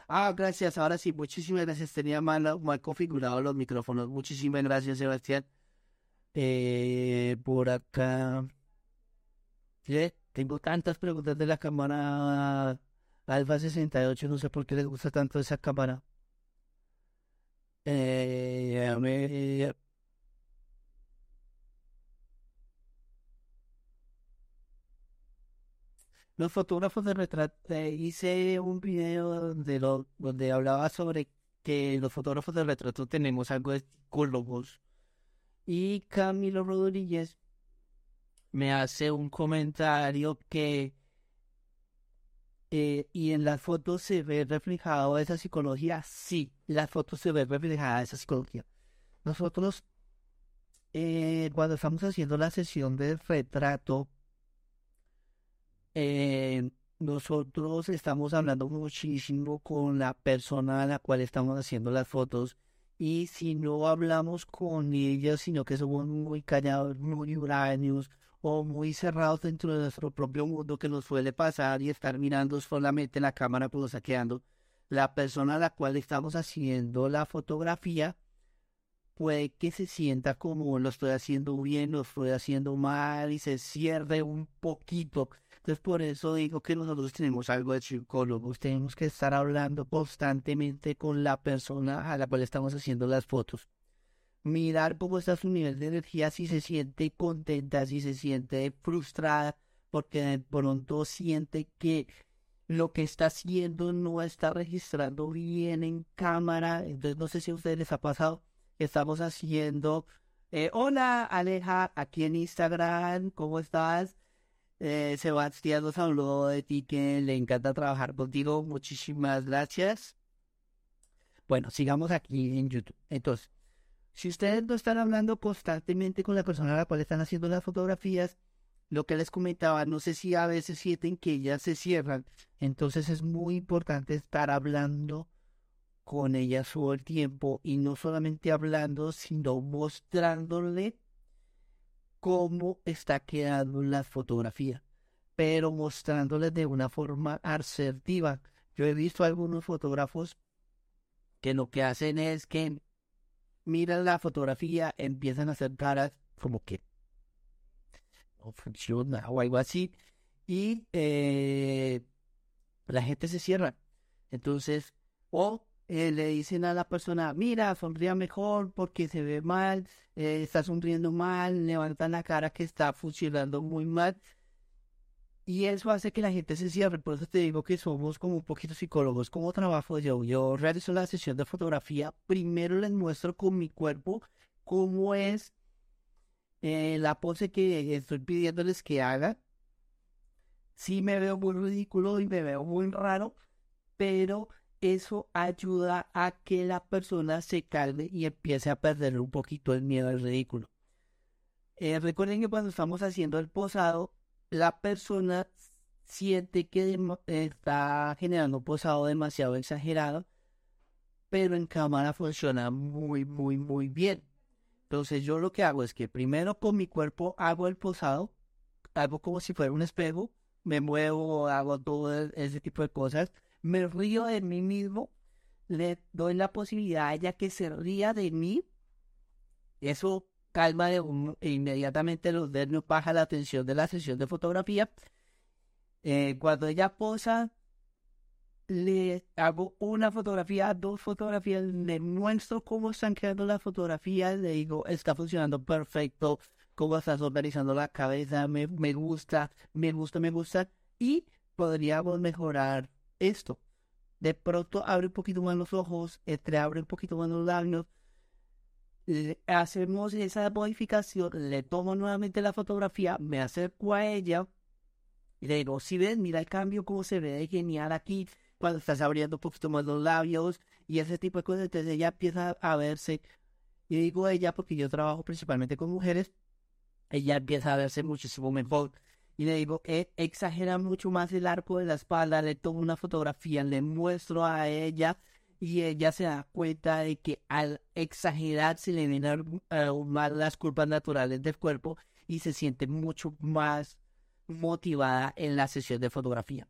Ah, gracias, ahora sí, muchísimas gracias. Tenía mal, mal configurado los micrófonos. Muchísimas gracias, Sebastián. Eh, por acá. Tengo tantas preguntas de la cámara Alfa 68, no sé por qué les gusta tanto esa cámara. Eh, los fotógrafos de retrato, eh, hice un video donde, lo, donde hablaba sobre que los fotógrafos de retrato tenemos algo de psicólogos. Y Camilo Rodríguez me hace un comentario que eh, y en las fotos se ve reflejado esa psicología. Sí, las fotos se ve reflejada esa psicología. Nosotros, eh, cuando estamos haciendo la sesión de retrato, eh, nosotros estamos hablando muchísimo con la persona a la cual estamos haciendo las fotos y si no hablamos con ella, sino que somos muy callados, muy huraños o muy cerrados dentro de nuestro propio mundo que nos suele pasar y estar mirando solamente la cámara pues saqueando, la persona a la cual estamos haciendo la fotografía puede que se sienta como lo estoy haciendo bien, lo estoy haciendo mal y se cierre un poquito. Entonces por eso digo que nosotros tenemos algo de psicólogos, tenemos que estar hablando constantemente con la persona a la cual estamos haciendo las fotos mirar cómo está su nivel de energía, si se siente contenta, si se siente frustrada, porque de pronto siente que lo que está haciendo no está registrando bien en cámara. Entonces, no sé si a ustedes les ha pasado. Estamos haciendo. Eh, hola, Aleja, aquí en Instagram, ¿cómo estás? Eh, Sebastián nos habló de ti que le encanta trabajar contigo. Muchísimas gracias. Bueno, sigamos aquí en YouTube. Entonces, si ustedes no están hablando constantemente con la persona a la cual están haciendo las fotografías, lo que les comentaba, no sé si a veces sienten que ellas se cierran. Entonces es muy importante estar hablando con ellas todo el tiempo y no solamente hablando, sino mostrándole cómo está quedando la fotografía, pero mostrándole de una forma asertiva. Yo he visto algunos fotógrafos que lo que hacen es que miran la fotografía, empiezan a hacer caras como que no funciona o algo así. Y eh, la gente se cierra. Entonces, o eh, le dicen a la persona, mira, sonría mejor porque se ve mal, eh, está sonriendo mal, levantan la cara que está funcionando muy mal. Y eso hace que la gente se cierre. Por eso te digo que somos como un poquito psicólogos. ¿Cómo trabajo yo? Yo realizo la sesión de fotografía. Primero les muestro con mi cuerpo cómo es eh, la pose que estoy pidiéndoles que hagan. Sí me veo muy ridículo y me veo muy raro, pero eso ayuda a que la persona se calme y empiece a perder un poquito el miedo al ridículo. Eh, recuerden que cuando estamos haciendo el posado, la persona siente que está generando un posado demasiado exagerado, pero en cámara funciona muy, muy, muy bien. Entonces yo lo que hago es que primero con mi cuerpo hago el posado, hago como si fuera un espejo, me muevo, hago todo e-, ese tipo de cosas, me río de mí mismo, le doy la posibilidad a ella que se ría de mí. Eso calma de e inmediatamente los nervios baja la atención de la sesión de fotografía. Eh, cuando ella posa, le hago una fotografía, dos fotografías, le muestro cómo están quedando las fotografías, le digo, está funcionando perfecto, cómo estás organizando la cabeza, me, me gusta, me gusta, me gusta, y podríamos mejorar esto. De pronto abre un poquito más los ojos, abre un poquito más los labios, hacemos esa modificación, le tomo nuevamente la fotografía, me acerco a ella y le digo, si ves, mira el cambio, cómo se ve genial aquí, cuando estás abriendo un poquito más los labios y ese tipo de cosas, entonces ella empieza a verse, y digo ella porque yo trabajo principalmente con mujeres, ella empieza a verse muchísimo mejor. Y le digo, eh, exagera mucho más el arco de la espalda, le tomo una fotografía, le muestro a ella y ella se da cuenta de que al exagerar se le ven aún más las curvas naturales del cuerpo y se siente mucho más motivada en la sesión de fotografía.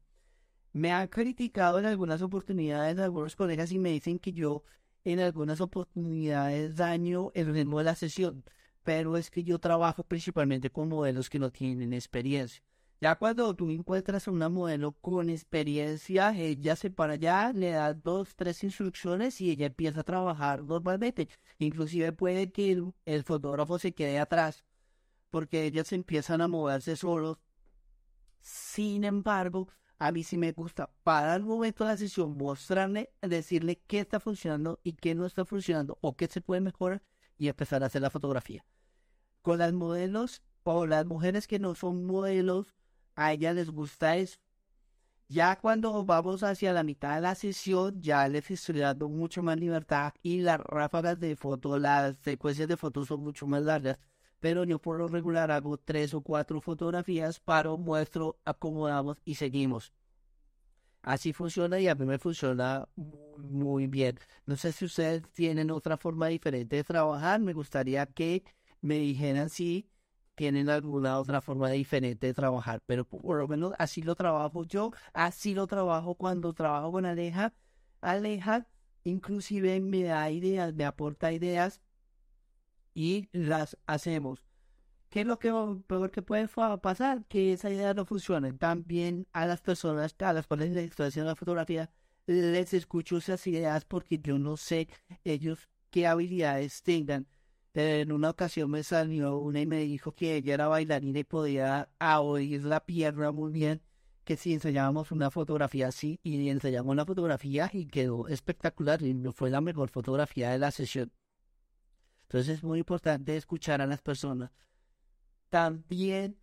Me han criticado en algunas oportunidades algunos colegas y me dicen que yo en algunas oportunidades daño el ritmo de la sesión, pero es que yo trabajo principalmente con modelos que no tienen experiencia. Ya cuando tú encuentras a una modelo con experiencia, ella se para allá, le da dos, tres instrucciones y ella empieza a trabajar normalmente. Inclusive puede que el, el fotógrafo se quede atrás porque ellas empiezan a moverse solos. Sin embargo, a mí sí me gusta para el momento de la sesión mostrarle, decirle qué está funcionando y qué no está funcionando o qué se puede mejorar y empezar a hacer la fotografía. Con las modelos o las mujeres que no son modelos, a ellas les gusta eso. Ya cuando vamos hacia la mitad de la sesión, ya les estoy dando mucho más libertad y las ráfagas de fotos, las secuencias de fotos son mucho más largas pero yo por lo regular hago tres o cuatro fotografías, paro, muestro, acomodamos y seguimos. Así funciona y a mí me funciona muy, bien. No sé si ustedes tienen otra forma diferente de trabajar. Me gustaría que me dijeran si tienen alguna otra forma diferente de trabajar, pero por lo menos así lo trabajo yo, así lo trabajo cuando trabajo con Aleja. Aleja inclusive me da ideas, me aporta ideas y las hacemos. ¿Qué es lo que peor que puede pasar? Que esa idea no funcione. También a las personas, a las cuales les estoy haciendo la fotografía, les escucho esas ideas porque yo no sé ellos qué habilidades tengan. En una ocasión me salió una y me dijo que ella era bailarina y podía oír la pierna muy bien, que si enseñábamos una fotografía así y enseñamos una fotografía y quedó espectacular y fue la mejor fotografía de la sesión. Entonces es muy importante escuchar a las personas. También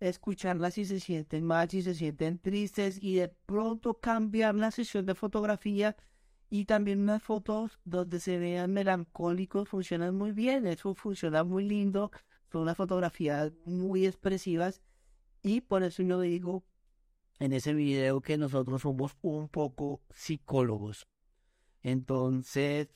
escucharlas si se sienten mal, si se sienten tristes y de pronto cambiar la sesión de fotografía y también unas fotos donde se vean melancólicos funcionan muy bien, eso funciona muy lindo, son unas fotografías muy expresivas y por eso yo digo en ese video que nosotros somos un poco psicólogos. Entonces,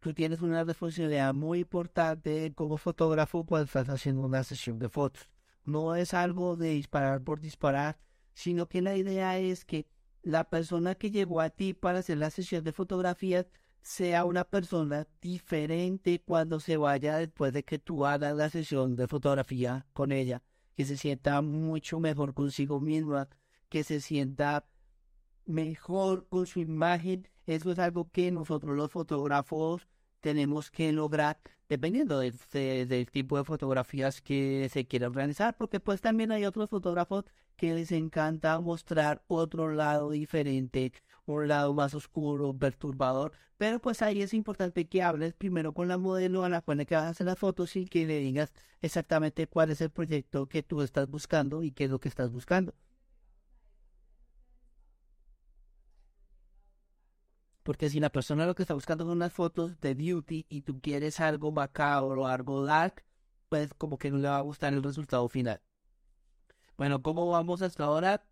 tú tienes una responsabilidad muy importante como fotógrafo cuando estás haciendo una sesión de fotos. No es algo de disparar por disparar, sino que la idea es que la persona que llegó a ti para hacer la sesión de fotografías sea una persona diferente cuando se vaya después de que tú hagas la sesión de fotografía con ella, que se sienta mucho mejor consigo misma, que se sienta mejor con su imagen. Eso es algo que nosotros los fotógrafos tenemos que lograr dependiendo del tipo de fotografías que se quieran realizar, porque pues también hay otros fotógrafos que les encanta mostrar otro lado diferente, un lado más oscuro, perturbador, pero pues ahí es importante que hables primero con la modelo a la cual que vas a hacer las fotos y que le digas exactamente cuál es el proyecto que tú estás buscando y qué es lo que estás buscando. Porque si la persona lo que está buscando son unas fotos de beauty y tú quieres algo macabro algo dark, pues como que no le va a gustar el resultado final. Bueno, ¿cómo vamos hasta ahora?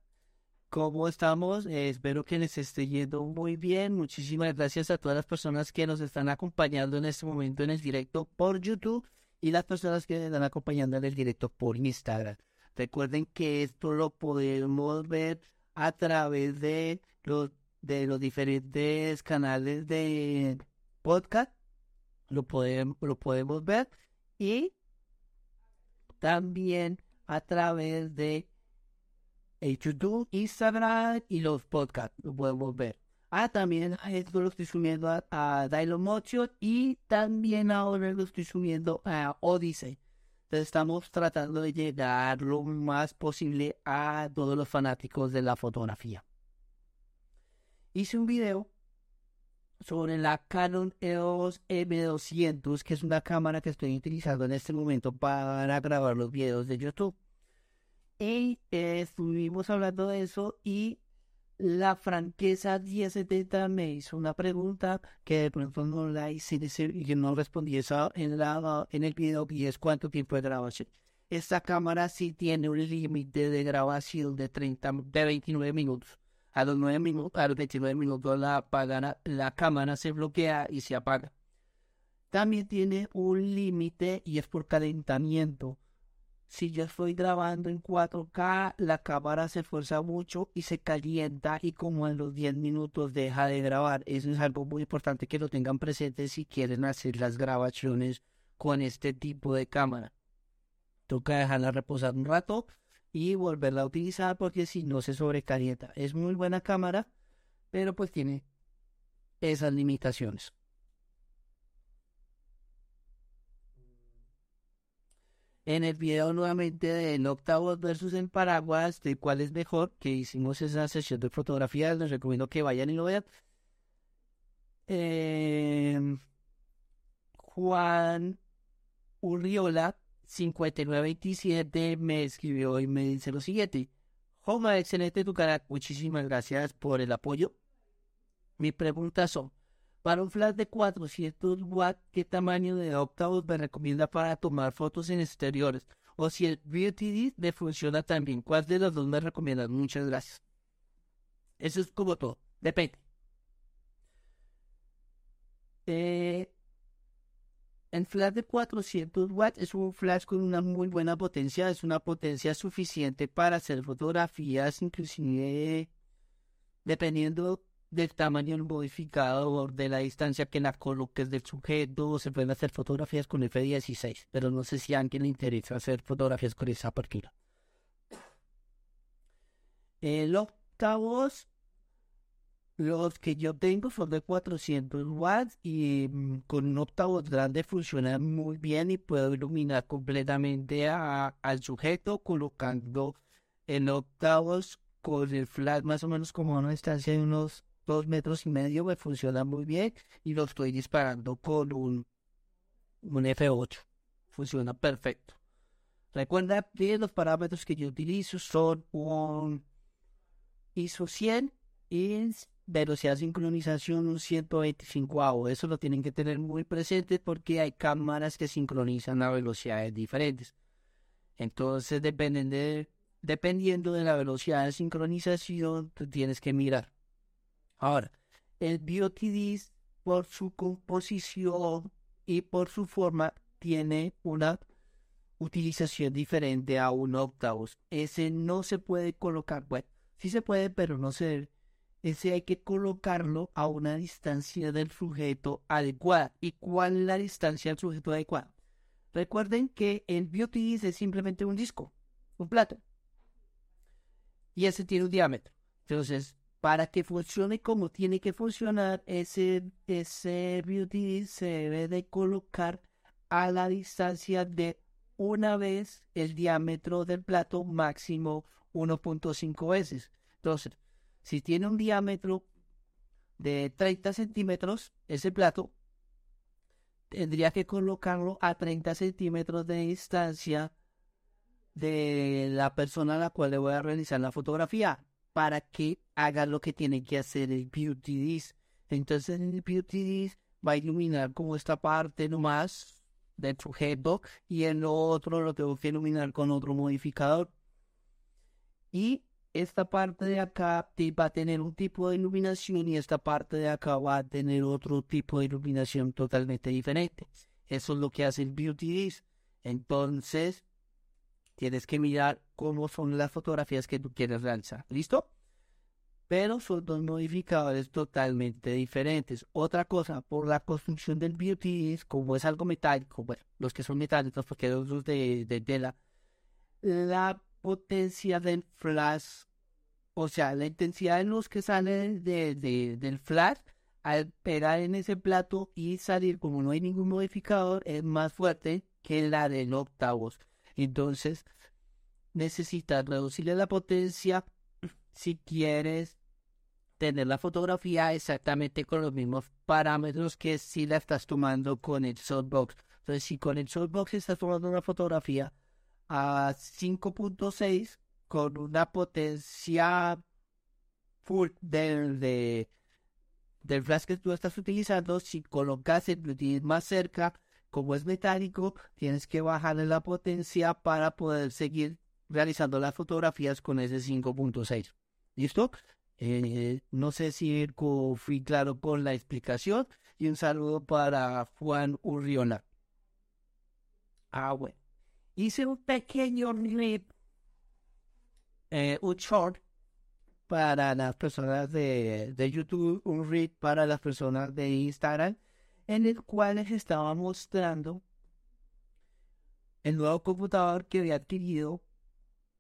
¿Cómo estamos? Eh, espero que les esté yendo muy bien. Muchísimas gracias a todas las personas que nos están acompañando en este momento en el directo por YouTube y las personas que nos están acompañando en el directo por Instagram. Recuerden que esto lo podemos ver a través de los de los diferentes canales de podcast. Lo podemos, lo podemos ver. Y también a través de YouTube, Instagram y los podcasts. Lo podemos ver. Ah, también esto lo estoy subiendo a, a Motion y también ahora lo estoy subiendo a Odyssey. Entonces estamos tratando de llegar lo más posible a todos los fanáticos de la fotografía hice un video sobre la Canon EOS M200, que es una cámara que estoy utilizando en este momento para grabar los videos de YouTube. Y eh, estuvimos hablando de eso y la franqueza 1070 me hizo una pregunta que de pronto no la hice y que no respondí esa en, la, en el video y es cuánto tiempo de grabación. esta cámara sí tiene un límite de grabación de 30, de 29 minutos. A los 9 minutos, a los 29 minutos la, la cámara se bloquea y se apaga. También tiene un límite y es por calentamiento. Si yo estoy grabando en 4K, la cámara se esfuerza mucho y se calienta y como en los 10 minutos deja de grabar. Eso es algo muy importante que lo tengan presente si quieren hacer las grabaciones con este tipo de cámara. Toca dejarla reposar un rato y volverla a utilizar porque si no se sobrecalienta. Es muy buena cámara, pero pues tiene esas limitaciones. En el video nuevamente de octavos versus en paraguas, de cuál es mejor, que hicimos esa sesión de fotografías, les recomiendo que vayan y lo vean. Em, Juan Urriola 5927 me escribió y me dice lo siguiente. Joma, excelente tu canal. Muchísimas gracias por el apoyo. Mi pregunta son, para un flash de 400 watts, ¿qué tamaño de octavos me recomienda para tomar fotos en exteriores? O si el BTD me funciona también. ¿Cuál de los dos me recomiendan? Muchas gracias. Eso es como todo. Depende. Eh, el flash de 400 watts es un flash con una muy buena potencia, es una potencia suficiente para hacer fotografías, inclusive dependiendo del tamaño del modificador, de la distancia que la coloques del sujeto, se pueden hacer fotografías con F16, pero no sé si a alguien le interesa hacer fotografías con esa apertura. El octavos los que yo tengo son de 400 watts y mm, con un octavo grande funciona muy bien y puedo iluminar completamente al sujeto colocando en octavos con el flash más o menos como a una distancia de unos 2 metros y medio me funciona muy bien y lo estoy disparando con un, un F8. Funciona perfecto. Recuerda que los parámetros que yo utilizo son un ISO 100 y velocidad de sincronización un 125 AO. Eso lo tienen que tener muy presente porque hay cámaras que sincronizan a velocidades diferentes. Entonces, dependen de, dependiendo de la velocidad de sincronización, tú tienes que mirar. Ahora, el BOTD por su composición y por su forma tiene una utilización diferente a un octavos. Ese no se puede colocar, bueno, sí se puede, pero no se ese hay que colocarlo a una distancia del sujeto adecuada. ¿Y cuál es la distancia del sujeto adecuada? Recuerden que el BioTD es simplemente un disco, un plato. Y ese tiene un diámetro. Entonces, para que funcione como tiene que funcionar, ese, ese se debe de colocar a la distancia de una vez el diámetro del plato máximo 1.5 veces. Entonces, si tiene un diámetro de 30 centímetros, ese plato tendría que colocarlo a 30 centímetros de distancia de la persona a la cual le voy a realizar la fotografía para que haga lo que tiene que hacer el Beauty Entonces el Beauty va a iluminar como esta parte nomás del sujeto y el otro lo tengo que iluminar con otro modificador. Y esta parte de acá va a tener un tipo de iluminación y esta parte de acá va a tener otro tipo de iluminación totalmente diferente. Eso es lo que hace el Beauty Entonces, tienes que mirar cómo son las fotografías que tú quieres realizar. ¿Listo? Pero son dos modificadores totalmente diferentes. Otra cosa, por la construcción del Beauty como es algo metálico, bueno, los que son metálicos, porque los de, de tela, la potencia del flash, o sea, la intensidad de luz que sale de, del flash al pegar en ese plato y salir como no hay ningún modificador es más fuerte que la del octavos. Entonces, necesitas reducirle la potencia [CLEARS THROAT] si quieres tener la fotografía exactamente con los mismos parámetros que si la estás tomando con el softbox. Entonces, si con el softbox estás tomando una fotografía a 5.6 con una potencia full del, de, del flash que tú estás utilizando, si colocas el Bluetooth más cerca, como es metálico, tienes que bajarle la potencia para poder seguir realizando las fotografías con ese 5.6. ¿Listo? Eh, no sé si fui claro con la explicación y un saludo para Juan Urriona. Ah, bueno. Hice un pequeño clip, eh, un short para las personas de, de YouTube, un read para las personas de Instagram, en el cual les estaba mostrando el nuevo computador que había adquirido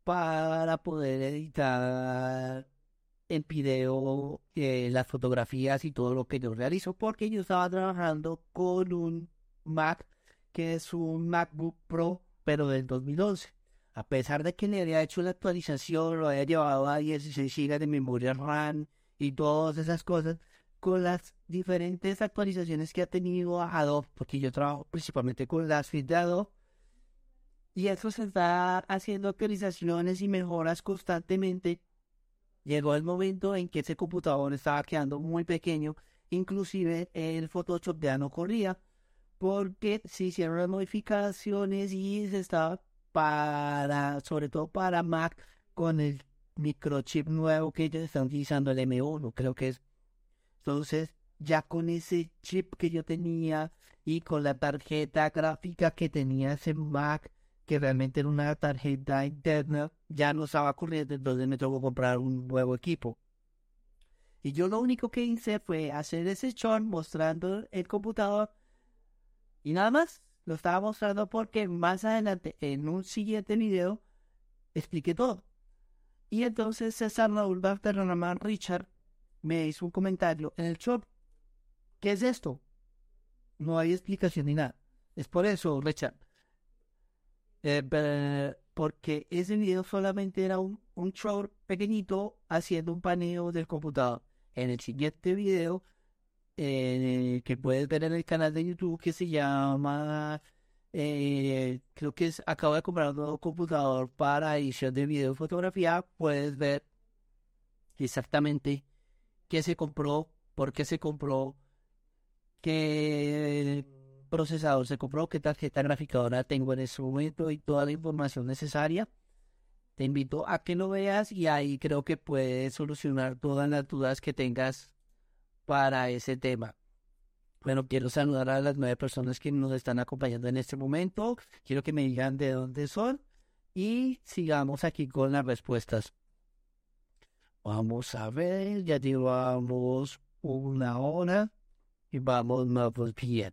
para poder editar en video eh, las fotografías y todo lo que yo realizo, porque yo estaba trabajando con un Mac que es un MacBook Pro, pero del 2011. A pesar de que le había hecho la actualización, lo había llevado a 16 GB de memoria RAM y todas esas cosas, con las diferentes actualizaciones que ha tenido Adobe, porque yo trabajo principalmente con las feeds de Adobe, y eso se está haciendo actualizaciones y mejoras constantemente llegó el momento en que ese computador estaba quedando muy pequeño, inclusive el Photoshop ya no corría, porque se hicieron las modificaciones y se estaba para, sobre todo para Mac, con el microchip nuevo que ellos están utilizando, el M1, creo que es. Entonces, ya con ese chip que yo tenía y con la tarjeta gráfica que tenía ese Mac, que realmente era una tarjeta interna, ya no estaba corriendo, entonces me tocó comprar un nuevo equipo. Y yo lo único que hice fue hacer ese short mostrando el computador y nada más. Lo estaba mostrando porque más adelante, en un siguiente video, expliqué todo. Y entonces César Raúl Barterramán Richard me hizo un comentario en el short. ¿Qué es esto? No hay explicación ni nada. Es por eso, Richard eh, porque ese video solamente era un, un short pequeñito haciendo un paneo del computador. En el siguiente video, eh, que puedes ver en el canal de YouTube, que se llama, eh, creo que es, acabo de comprar un nuevo computador para edición de video fotografía, puedes ver exactamente qué se compró, por qué se compró, qué procesador se compró, qué tarjeta gráfica ahora tengo en ese momento y toda la información necesaria. Te invito a que lo veas y ahí creo que puedes solucionar todas las dudas que tengas para ese tema. Bueno, quiero saludar a las nueve personas que nos están acompañando en este momento. Quiero que me digan de dónde son y sigamos aquí con las respuestas. Vamos a ver, ya llevamos una hora y vamos más bien.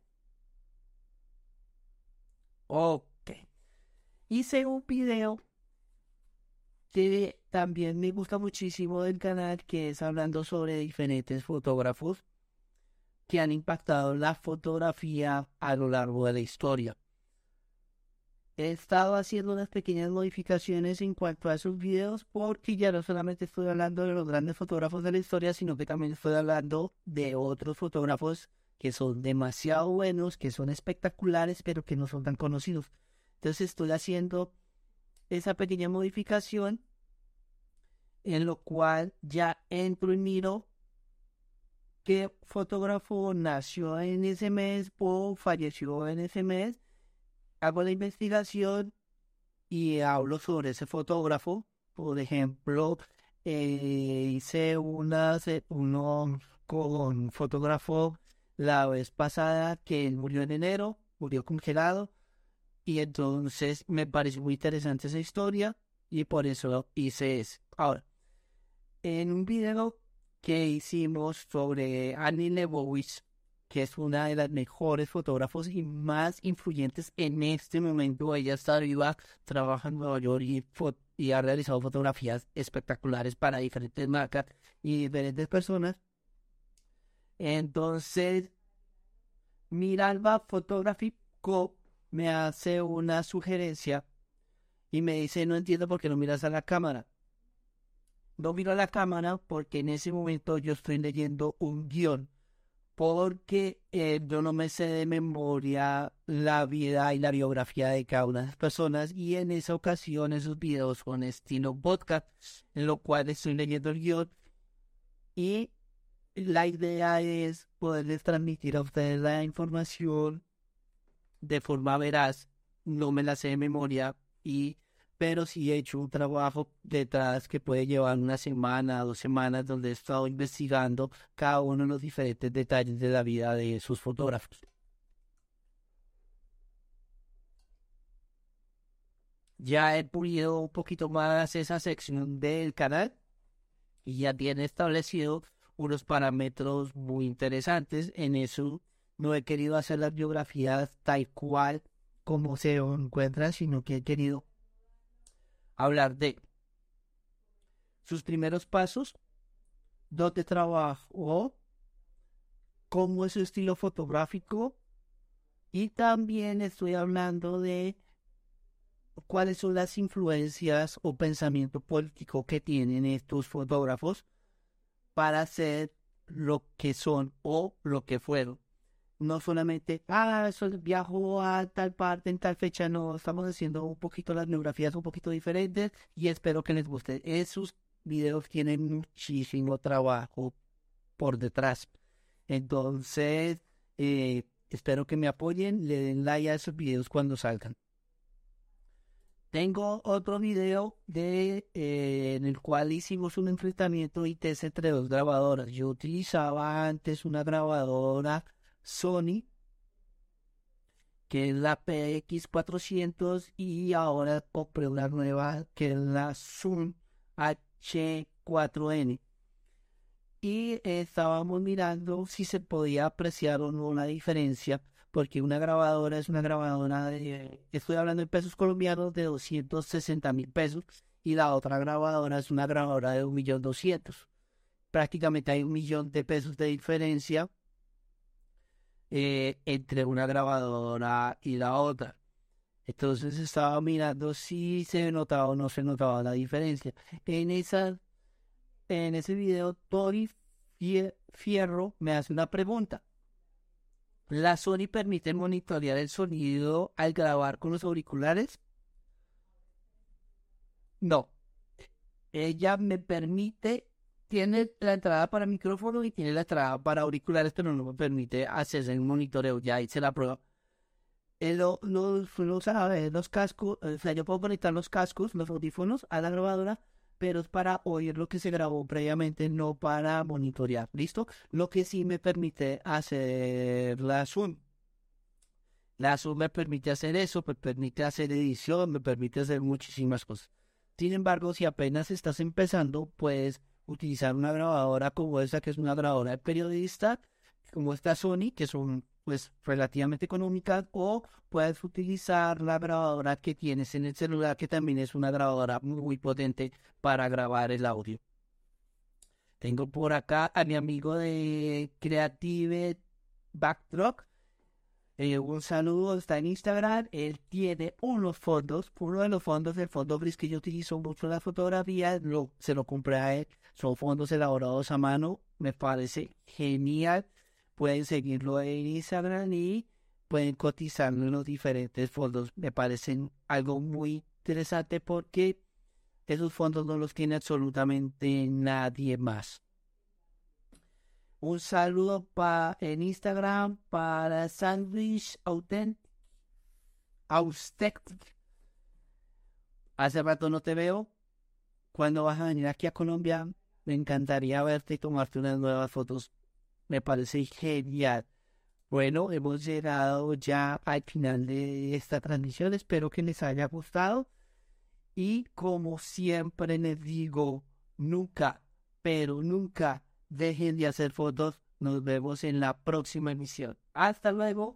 Ok. Hice un video que también me gusta muchísimo del canal, que es hablando sobre diferentes fotógrafos que han impactado la fotografía a lo largo de la historia. He estado haciendo unas pequeñas modificaciones en cuanto a sus videos porque ya no solamente estoy hablando de los grandes fotógrafos de la historia, sino que también estoy hablando de otros fotógrafos que son demasiado buenos, que son espectaculares, pero que no son tan conocidos. Entonces estoy haciendo esa pequeña modificación en lo cual ya entro y miro qué fotógrafo nació en ese mes o falleció en ese mes. Hago la investigación y hablo sobre ese fotógrafo. Por ejemplo, eh, hice una, uno con fotógrafo la vez pasada que murió en enero, murió congelado, y entonces me pareció muy interesante esa historia y por eso hice eso. Ahora, en un video que hicimos sobre Annie Leibovitz, que es una de las mejores fotógrafos y más influyentes en este momento, ella está viva, trabaja en Nueva York y, y ha realizado fotografías espectaculares para diferentes marcas y diferentes personas. Entonces, Miralba Photography Co. me hace una sugerencia y me dice, no entiendo por qué no miras a la cámara. No miro a la cámara porque en ese momento yo estoy leyendo un guion, porque eh, yo no me sé de memoria la vida y la biografía de cada una de las personas y en esa ocasión esos videos son estilo podcast, en lo cual estoy leyendo el guion y la idea es poderles transmitir a ustedes la información de forma veraz, no me la sé de memoria, y, pero sí he hecho un trabajo detrás que puede llevar una semana, dos semanas, donde he estado investigando cada uno de los diferentes detalles de la vida de sus fotógrafos. Ya he pulido un poquito más esa sección del canal y ya tiene establecido unos parámetros muy interesantes. En eso no he querido hacer las biografías tal cual como se encuentran, sino que he querido hablar de sus primeros pasos, dónde trabajó, cómo es su estilo fotográfico y también estoy hablando de cuáles son las influencias o pensamiento político que tienen estos fotógrafos para hacer lo que son o lo que fueron. No solamente, ah, eso viajo a tal parte en tal fecha, no, estamos haciendo un poquito las biografías un poquito diferentes y espero que les guste. Esos videos tienen muchísimo trabajo por detrás. Entonces, eh, espero que me apoyen, le den like a esos videos cuando salgan. Tengo otro video de, eh, en el cual hicimos un enfrentamiento ITS entre dos grabadoras. Yo utilizaba antes una grabadora Sony, que es la PX400, y ahora compré una nueva que es la Zoom H4N. Y estábamos mirando si se podía apreciar o no la diferencia porque una grabadora es una grabadora de, estoy hablando en pesos colombianos, de 260 mil pesos, y la otra grabadora es una grabadora de un millón doscientos. Prácticamente hay un millón de pesos de diferencia eh, entre una grabadora y la otra. Entonces estaba mirando si se notaba o no se notaba la diferencia. En esa, en ese video, Tori Fierro me hace una pregunta. La Sony permite monitorear el sonido al grabar con los auriculares. No. Ella me permite, tiene la entrada para micrófono y tiene la entrada para auriculares, pero no me permite hacer el monitoreo. Ya hice la prueba. Eh, los, los, los cascos, o sea, yo puedo conectar los cascos, los audífonos a la grabadora pero es para oír lo que se grabó previamente, no para monitorear. ¿Listo? Lo que sí me permite hacer la Zoom. La Zoom me permite hacer eso, me permite hacer edición, me permite hacer muchísimas cosas. Sin embargo, si apenas estás empezando, puedes utilizar una grabadora como esa, que es una grabadora de periodista, como esta Sony, que son pues relativamente económica o puedes utilizar la grabadora que tienes en el celular que también es una grabadora muy potente para grabar el audio. Tengo por acá a mi amigo de Creative Backdrop. Eh, un saludo, está en Instagram. Él tiene unos fondos, uno de los fondos del fondo gris que yo utilizo mucho en las fotografías, se lo compré a él. Son fondos elaborados a mano. Me parece genial pueden seguirlo en Instagram y pueden cotizarlo en los diferentes fondos. Me parecen algo muy interesante porque esos fondos no los tiene absolutamente nadie más. Un saludo pa, en Instagram para Sandwich Authentic. Hace rato no te veo. Cuando vas a venir aquí a Colombia, me encantaría verte y tomarte unas nuevas fotos me parece genial. Bueno, hemos llegado ya al final de esta transmisión. Espero que les haya gustado. Y como siempre les digo, nunca, pero nunca dejen de hacer fotos. Nos vemos en la próxima emisión. Hasta luego.